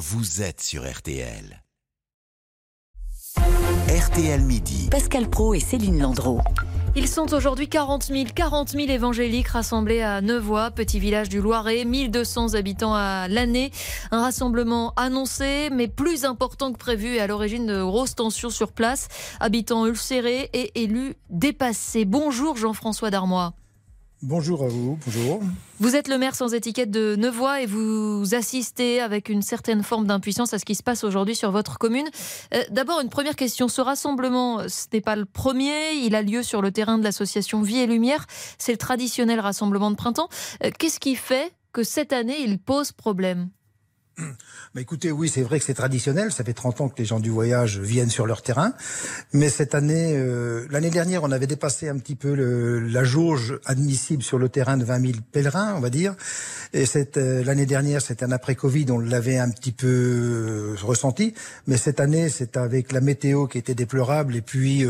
vous êtes sur RTL. RTL Midi. Pascal Pro et Céline Landreau. Ils sont aujourd'hui 40 000, 40 000 évangéliques rassemblés à Nevoix, petit village du Loiret, 1200 habitants à l'année. Un rassemblement annoncé, mais plus important que prévu et à l'origine de grosses tensions sur place. Habitants ulcérés et élus dépassés. Bonjour Jean-François Darmois. Bonjour à vous, bonjour. Vous êtes le maire sans étiquette de Nevoix et vous assistez avec une certaine forme d'impuissance à ce qui se passe aujourd'hui sur votre commune. Euh, d'abord, une première question. Ce rassemblement, ce n'est pas le premier. Il a lieu sur le terrain de l'association Vie et Lumière. C'est le traditionnel rassemblement de printemps. Euh, qu'est-ce qui fait que cette année, il pose problème? Mais écoutez, oui, c'est vrai que c'est traditionnel. Ça fait 30 ans que les gens du voyage viennent sur leur terrain. Mais cette année, euh, l'année dernière, on avait dépassé un petit peu le, la jauge admissible sur le terrain de 20 000 pèlerins, on va dire. Et cette euh, l'année dernière, c'était un après-Covid, on l'avait un petit peu euh, ressenti. Mais cette année, c'est avec la météo qui était déplorable et puis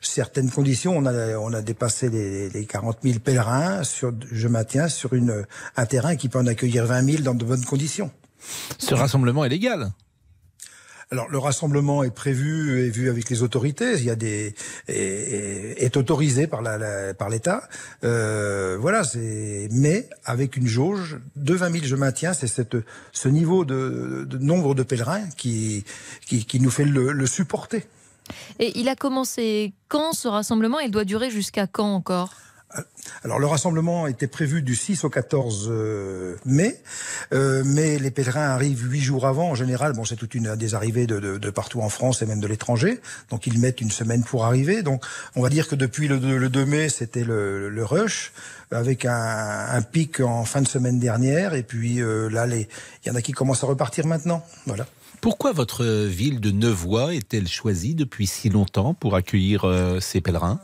certaines conditions, on a on a dépassé les, les 40 000 pèlerins sur, je maintiens, sur une un terrain qui peut en accueillir 20 000 dans de bonnes conditions. Ce rassemblement est légal alors le rassemblement est prévu et vu avec les autorités. Il y a des est, est autorisé par la, par l'État. Euh, voilà, c'est mais avec une jauge de 20 000, je maintiens, c'est cette ce niveau de, de, nombre de pèlerins qui qui, qui nous fait le, le supporter. Et il a commencé quand ce rassemblement? Il doit durer jusqu'à quand encore? Alors le rassemblement était prévu du 6 au 14 euh, mai, euh, mais les pèlerins arrivent huit jours avant. En général, bon, c'est toute une des arrivées de, de, partout en France et même de l'étranger, donc ils mettent une semaine pour arriver. Donc on va dire que depuis le, le 2 mai, c'était le, rush avec un, pic en fin de semaine dernière, et puis euh, là, il y en a qui commencent à repartir maintenant. Voilà. Pourquoi votre ville de Nevoix est-elle choisie depuis si longtemps pour accueillir ces pèlerins?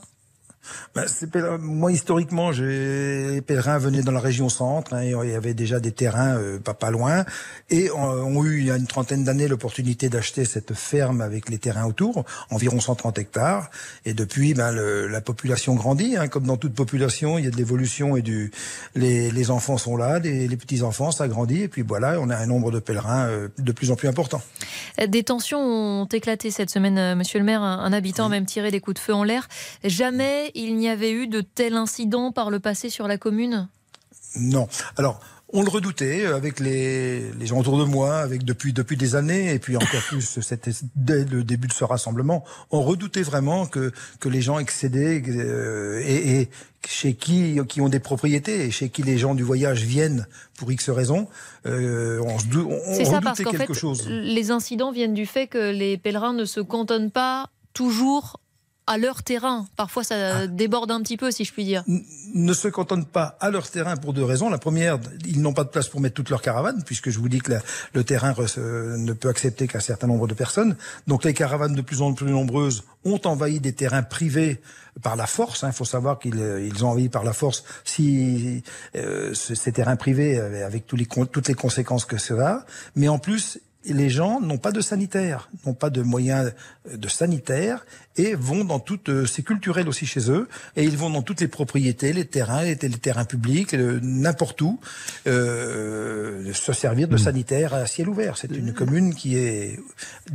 Ben, moi, historiquement, les pèlerins venaient dans la région centre. Hein, il y avait déjà des terrains euh, pas, pas loin. Et ont, eu, il y a une trentaine d'années, l'opportunité d'acheter cette ferme avec les terrains autour, environ 130 hectares. Et depuis, ben, le, la population grandit. Hein, comme dans toute population, il y a de l'évolution et du... Les, les enfants sont là, les, les petits-enfants, ça grandit. Et puis voilà, on a un nombre de pèlerins euh, de plus en plus important. Des tensions ont éclaté cette semaine, euh, monsieur le maire. Un, habitant a même tiré des coups de feu en l'air. Jamais il n'y avait eu de tels incidents par le passé sur la commune? Non. Alors, on le redoutait avec les, les, gens autour de moi, avec depuis depuis des années, et puis encore plus c'était dès le début de ce rassemblement, on redoutait vraiment que que les gens excédaient euh, et, et, chez qui qui ont des propriétés et chez qui les gens du voyage viennent pour X raisons, euh, on, on, C'est ça parce qu'en fait, chose. les incidents viennent du fait que les pèlerins ne se cantonnent pas toujours à leur terrain. Parfois, ça ah. déborde un petit peu, si je puis dire. Ne se cantonnent pas à leur terrain pour deux raisons. La première, ils n'ont pas de place pour mettre toutes leurs caravanes, puisque je vous dis que le terrain ne peut accepter qu'un certain nombre de personnes. Donc les caravanes de plus en plus nombreuses ont envahi des terrains privés par la force. Il hein. faut savoir qu'ils ils ont envahi par la force si euh, ces terrains privés avec tous les, toutes les conséquences que cela. Mais en plus, les gens n'ont pas de sanitaire, n'ont pas de moyens de sanitaire et vont dans toutes, euh, c'est culturel aussi chez eux, et ils vont dans toutes les propriétés, les terrains, les, terrains publics, euh, n'importe où, euh, se servir de hmm. sanitaires à ciel ouvert. C'est une commune qui est,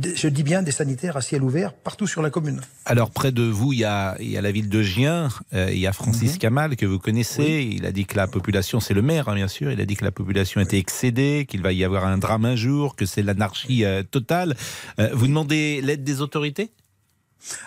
je dis bien, des sanitaires à ciel ouvert partout sur la commune. Alors près de vous, il y a, il y a la ville de Gien, il y a Francis Kamal mhm. que vous connaissez. Il a dit que la population, c'est le maire hein, bien sûr, il a dit que la population était excédée, qu'il va y avoir un drame un jour, que c'est l'anarchie totale. vous demandez l'aide des autorités?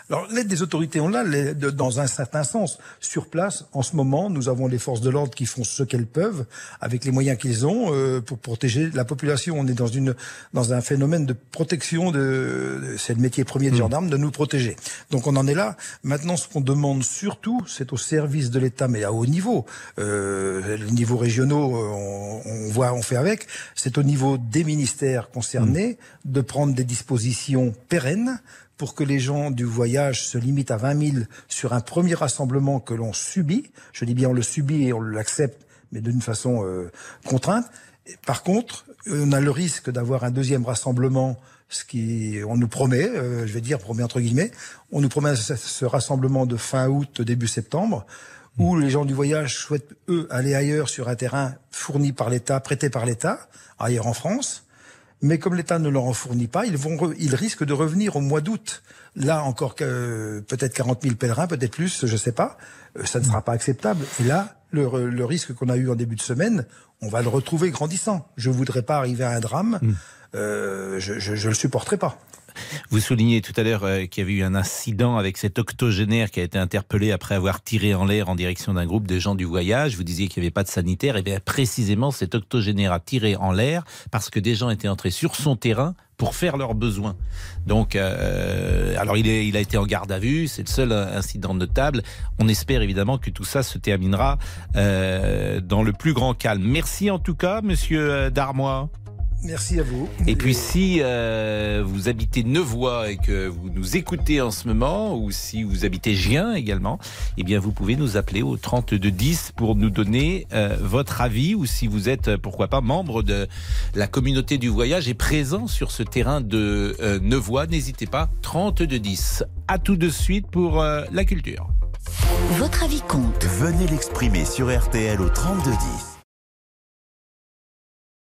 Alors l'aide des autorités, on l'a dans un certain sens. Sur place, en ce moment, nous avons les forces de l'ordre qui font ce qu'elles peuvent avec les moyens qu'ils ont euh, pour protéger la population. On est dans une dans un phénomène de protection de, c'est le métier premier des mmh. gendarmes de nous protéger. Donc on en est là. Maintenant, ce qu'on demande surtout, c'est au service de l'État, mais à haut niveau. Euh, les niveaux régionaux, on, on, voit, on fait avec. C'est au niveau des ministères concernés mmh. de prendre des dispositions pérennes pour que les gens du voyage se limitent à 20 000 sur un premier rassemblement que l'on subit. Je dis bien on le subit et on l'accepte, mais d'une façon euh, contrainte. Par contre, on a le risque d'avoir un deuxième rassemblement, ce qui on nous promet, euh, je vais dire promet entre guillemets, on nous promet ce, rassemblement de fin août début septembre où les gens du voyage souhaitent eux aller ailleurs sur un terrain fourni par l'État, prêté par l'État, ailleurs en France mais comme l'État ne leur en fournit pas, ils, vont ils risquent de revenir au mois d'août. Là encore, que, peut-être 40 000 pèlerins, peut-être plus, je ne sais pas. Euh, ça ne sera pas acceptable. Et là, le, le risque qu'on a eu en début de semaine, on va le retrouver grandissant. Je ne voudrais pas arriver à un drame. Mm. Euh, je ne le supporterai pas. Vous soulignez tout à l'heure euh, qu'il y avait eu un incident avec cet octogénaire qui a été interpellé après avoir tiré en l'air en direction d'un groupe de gens du voyage. Vous disiez qu'il n'y avait pas de sanitaire. Et eh bien précisément, cet octogénaire a tiré en l'air parce que des gens étaient entrés sur son terrain pour faire leurs besoins. Donc, euh, alors il, a été en garde à vue, c'est le seul incident notable. On espère évidemment que tout ça se terminera euh, dans le plus grand calme. Merci en tout cas, Monsieur Darmois. Merci à vous. Et puis si euh, vous habitez Nevoix et que vous nous écoutez en ce moment, ou si vous habitez Gien également, eh bien vous pouvez nous appeler au 3210 pour nous donner euh, votre avis, ou si vous êtes, pourquoi pas, membre de la communauté du voyage et présent sur ce terrain de euh, Nevoix, n'hésitez pas, 3210. À tout de suite pour la culture. Votre avis compte. Venez l'exprimer sur RTL au 3210.